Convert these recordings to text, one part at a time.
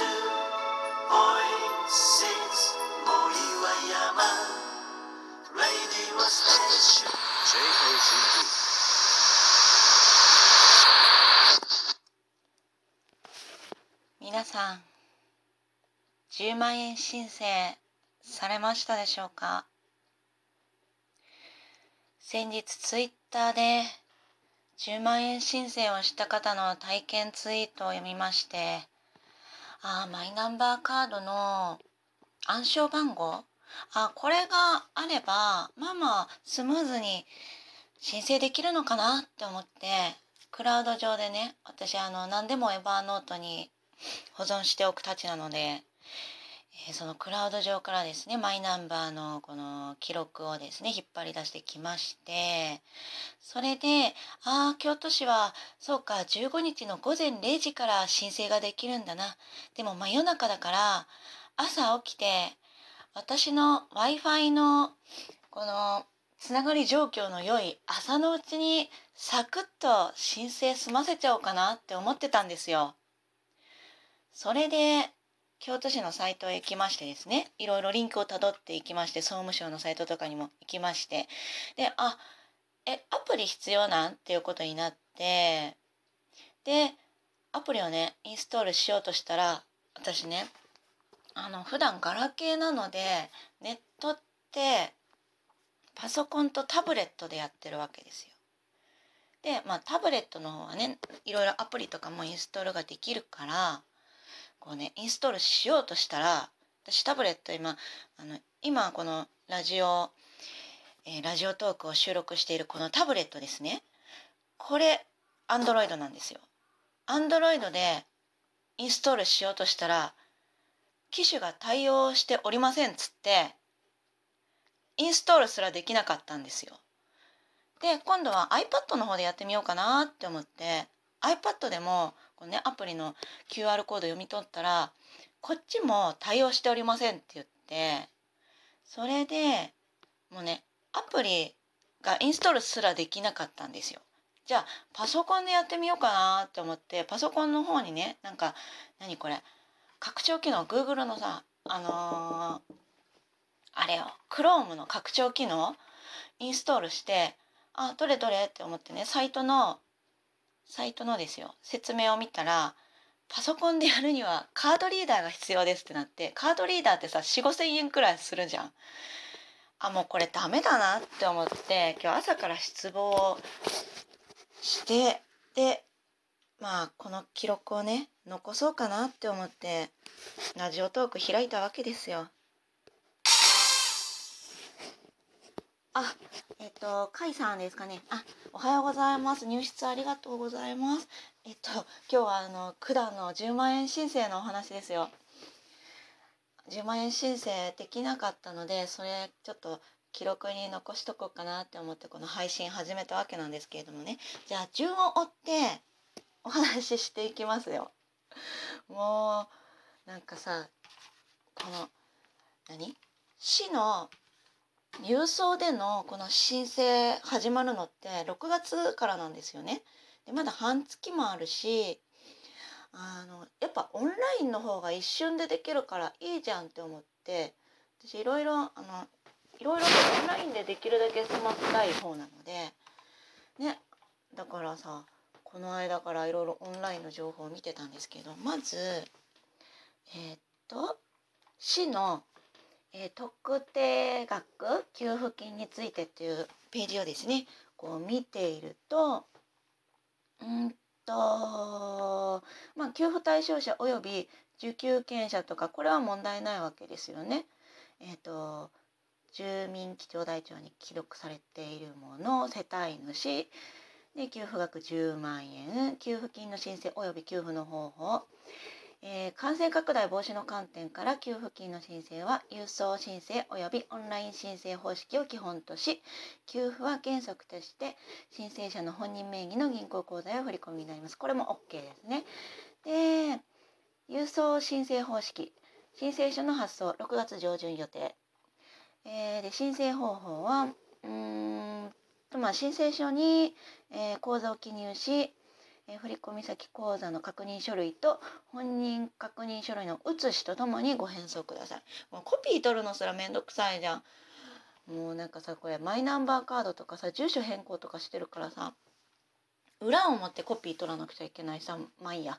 森は山 Radio Station J-O-Z-Z 皆さん10万円申請されましたでしょうか？先日ツイッターで10万円申請をした方の体験ツイートを読みましてあマイナンバーカードの暗証番号。あこれがあればまあまあスムーズに申請できるのかなって思ってクラウド上でね私あの何でもエバーノートに保存しておくたちなので、えそのクラウド上からですねマイナンバーのこの記録をですね引っ張り出してきましてそれでああ京都市はそうか15日の午前0時から申請ができるんだなでも真夜中だから朝起きて私の w i f i のこのつながり状況の良い朝のうちにサクッと申請済ませちゃおうかなって思ってたんですよ。それで京都市のサイトへ行きましてですねいろいろリンクをたどっていきまして総務省のサイトとかにも行きましてであえアプリ必要なん？っていうことになってでアプリをねインストールしようとしたら私ねあの普段ガラケーなのでネットってパソコンとタブレットでやってるわけですよ。でまあタブレットの方はねいろいろアプリとかもインストールができるからこうねインストールしようとしたら私タブレット今あの今このラジオ、えーラジオトークを収録しているこのタブレットですねこれアンドロイドなんですよ。アンドロイドでインストールしようとしたら機種が対応しておりませんっつってインストールすらできなかったんですよ。で今度は iPad の方でやってみようかなって思って iPad でもこう、ね、アプリの QR コード読み取ったらこっちも対応しておりませんって言ってそれでもうねアプリがインストールすらできなかったんですよ。じゃあパソコンでやってみようかなって思ってパソコンの方にねなんか何これ拡張機能 Google のさあのーあれよ Chrome の拡張機能インストールしてあどれどれって思ってねサイトのサイトのですよ説明を見たらパソコンでやるにはカードリーダーが必要ですってなってカードリーダーってさ4 5千円くらいするじゃん。あもうこれダメだなって思って今日朝から失望してでまあこの記録をね残そうかなって思ってラジオトーク開いたわけですよ。あ、えっと、甲斐さんですかね。あ、おはようございます。入室ありがとうございます。えっと、今日はあの、九段の10万円申請のお話ですよ。10万円申請できなかったので、それちょっと記録に残しとこうかなって思ってこの配信始めたわけなんですけれどもね。じゃあ、順を追ってお話ししていきますよ。もう、なんかさ、この、何？市の郵送でのこの申請始まるのって6月からなんですよね。でまだ半月もあるしあのやっぱオンラインの方が一瞬でできるからいいじゃんって思って私いろいろあのいろいろオンラインでできるだけ済ませたい方なのでねだからさこの間からいろいろオンラインの情報を見てたんですけどまずえーっと市のえー特定額給付金についてっていうページをですねこう見ているとうんとまあ給付対象者および受給権者とかこれは問題ないわけですよね。えっ、と住民基調台帳に記録されているもの世帯主で給付額10万円給付金の申請および給付の方法えー感染拡大防止の観点から給付金の申請は郵送申請およびオンライン申請方式を基本とし給付は原則として申請者の本人名義の銀行口座へ振り込みになります。これも OK ですね。で郵送申請方式。申請書の発送6月上旬予定、えーで申請方法はうーんとまあ申請書に、えー口座を記入しえー振込先口座の確認書類と本人確認書類の写しとともにご返送ください。もうコピー取るのすらめんどくさいじゃん。もうなんかさこれマイナンバーカードとかさ住所変更とかしてるからさ裏を持ってコピー取らなくちゃいけないさまあいいや。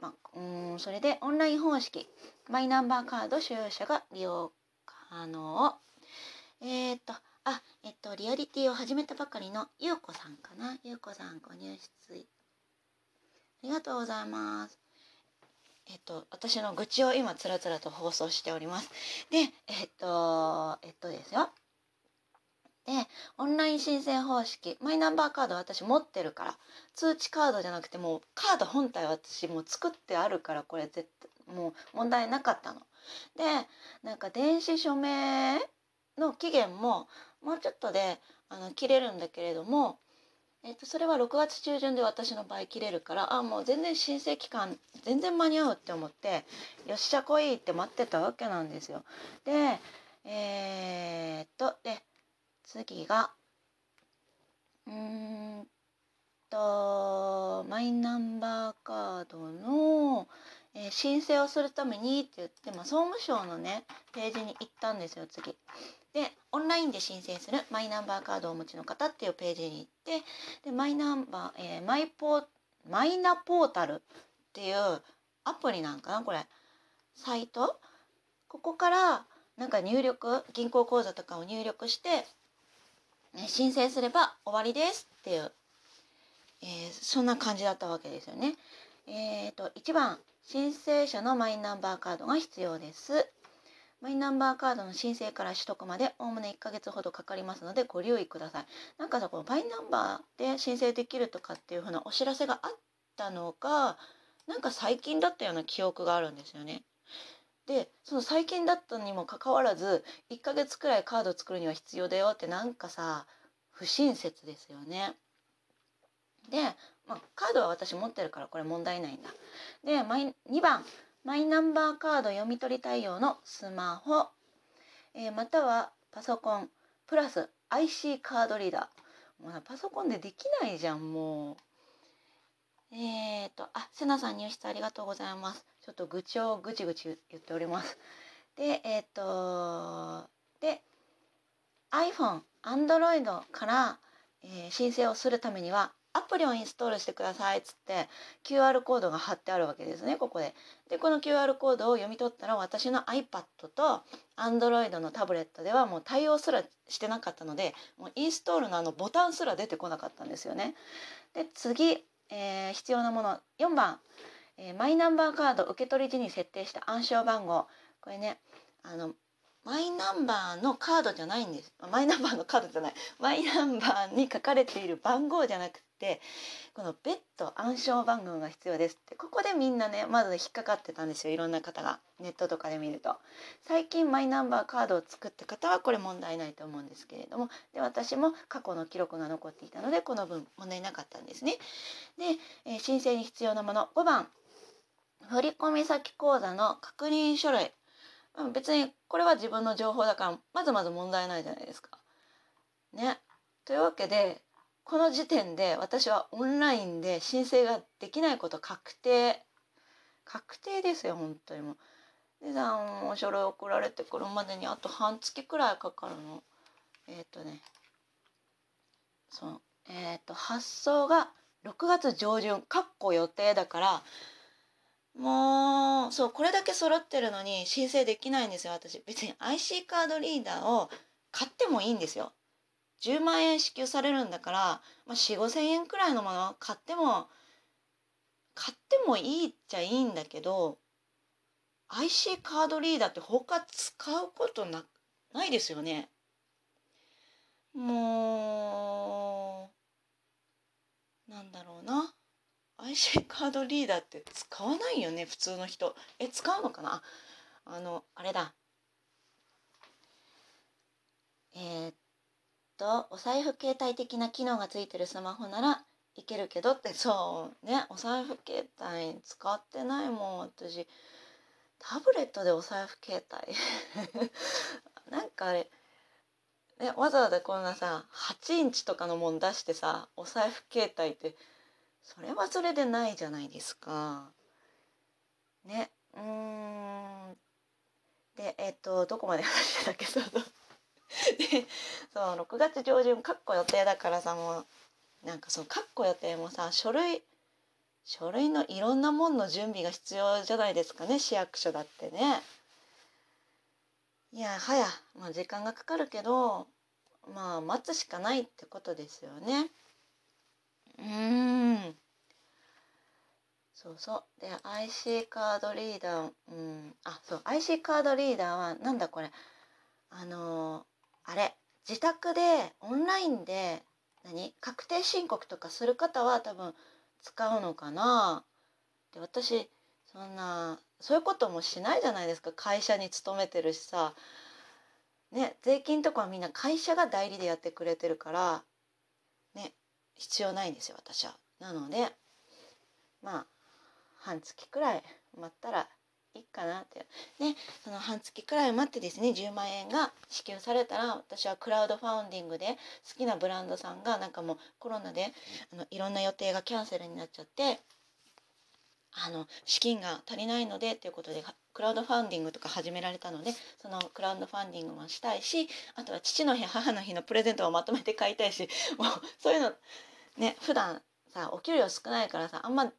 まあ、うーんそれでオンライン方式マイナンバーカード所有者が利用可能。えっ、とあえっとリアリティを始めたばかりのゆうこさんかな。ゆうこさんご入室ありがとうございます。えっと私の愚痴を今つらつらと放送しております。でえっとえっとですよ。でオンライン申請方式。マイナンバーカード私持ってるから。通知カードじゃなくてもうカード本体私もう作ってあるからこれ絶対もう問題なかったの。でなんか電子署名の期限ももうちょっとであの切れるんだけれども、えっと、それは6月中旬で私の場合切れるからあもう全然申請期間全然間に合うって思ってよっしゃ来いって待ってたわけなんですよ。でえー、っとで次がうんとマイナンバーカードの、えー申請をするためにって言って、まあ、総務省のねページに行ったんですよ次。でオンラインで申請するマイナンバーカードをお持ちの方っていうページに行ってでマイナンバー、えーマイポーマイナポータルっていうアプリなんかなこれサイト？ここからなんか入力銀行口座とかを入力してね申請すれば終わりですっていう、えーそんな感じだったわけですよね。えー、と1番申請者のマイナンバーカードが必要です。マイナンバーカードの申請から取得までおおむね1ヶ月ほどかかりますのでご留意ください。なんかさこのマイナンバーで申請できるとかっていうふうなお知らせがあったのがなんか最近だったような記憶があるんですよね。でその最近だったにもかかわらず1ヶ月くらいカード作るには必要だよってなんかさ不親切ですよね。で、まあ、カードは私持ってるからこれ問題ないんだ。でマイ2番マイナンバーカード読み取り対応のスマホ、えーまたはパソコンプラス IC カードリーダーもうパソコンでできないじゃんもう。えーとあセナさん入室ありがとうございます。ちょっと愚痴をぐちぐち言っております。でえっ、とで iPhone、Android から、えー申請をするためにはアプリをインストールしてくださいっつって QR コードが貼ってあるわけですねここで。でこの QR コードを読み取ったら私の iPad と Android のタブレットではもう対応すらしてなかったのでもうインストールのあのボタンすら出てこなかったんですよね。で次、えー必要なもの4番、えーマイナンバーカード受取時に設定した暗証番号これねあのマイナンバーのカードじゃないんです。マイナンバーのカードじゃない。マイナンバーに書かれている番号じゃなくてこの別途暗証番号が必要ですって。ここでみんなねまず引っかかってたんですよ。いろんな方が。ネットとかで見ると。最近マイナンバーカードを作った方はこれ問題ないと思うんですけれども。で私も過去の記録が残っていたのでこの分問題なかったんですね。で、えー申請に必要なもの。5番。振込先口座の確認書類。うん別にこれは自分の情報だからまずまず問題ないじゃないですか。ね。というわけでこの時点で私はオンラインで申請ができないこと確定確定ですよ本当にもう。でさもう書類送られてくるまでにあと半月くらいかかるの。えっ、とねそうえっ、と発送が6月上旬かっこ予定だからもうそうこれだけ揃ってるのに申請できないんですよ私。別に IC カードリーダーを買ってもいいんですよ。10万円支給されるんだから、まあ、4 5千円くらいのもの買っても買ってもいいっちゃいいんだけど IC カードリーダーって他使うことなないですよね。もうなんだろうな。IC カードリーダーって使わないよね普通の人。え使うのかな？あのあれだ。えーっとお財布携帯的な機能がついてるスマホならいけるけどって。そうねお財布携帯使ってないもん私。タブレットでお財布携帯。なんかあれ。ね、わざわざこんなさ8インチとかのもん出してさお財布携帯ってそれはそれでないじゃないですか。ねうんでえっとどこまで話してたっけそうそうでそう6月上旬かっこ予定だからさもうなんかそうかっこ予定もさ書類書類のいろんなもんの準備が必要じゃないですかね市役所だってね。いやはや、まあ、時間がかかるけどまあ待つしかないってことですよね。うん。そうそう。で IC カードリーダーうん。あそう。IC カードリーダーはなんだこれ。あのーあれ自宅でオンラインで何確定申告とかする方は多分使うのかな。で私そんなそういうこともしないじゃないですか。会社に勤めてるしさ。ね税金とかはみんな会社が代理でやってくれてるから必要ないんですよ私は。なのでまあ半月くらい待ったらいいかなってねその半月くらい待ってですね10万円が支給されたら私はクラウドファウンディングで好きなブランドさんがなんかもうコロナであのいろんな予定がキャンセルになっちゃってあの資金が足りないのでということでクラウドファンディングとか始められたのでそのクラウドファンディングもしたいしあとは父の日母の日のプレゼントをまとめて買いたいしもうそういうのね普段さお給料少ないからさあんま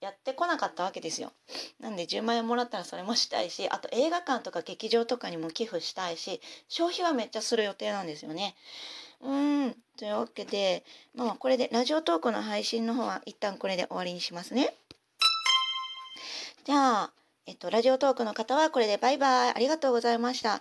やってこなかったわけですよ。なんで10万円もらったらそれもしたいしあと映画館とか劇場とかにも寄付したいし消費はめっちゃする予定なんですよね。うんというわけでまあこれでラジオトークの配信の方は一旦これで終わりにしますね。じゃあ、えっと、ラジオトークの方はこれでバイバイ。ありがとうございました。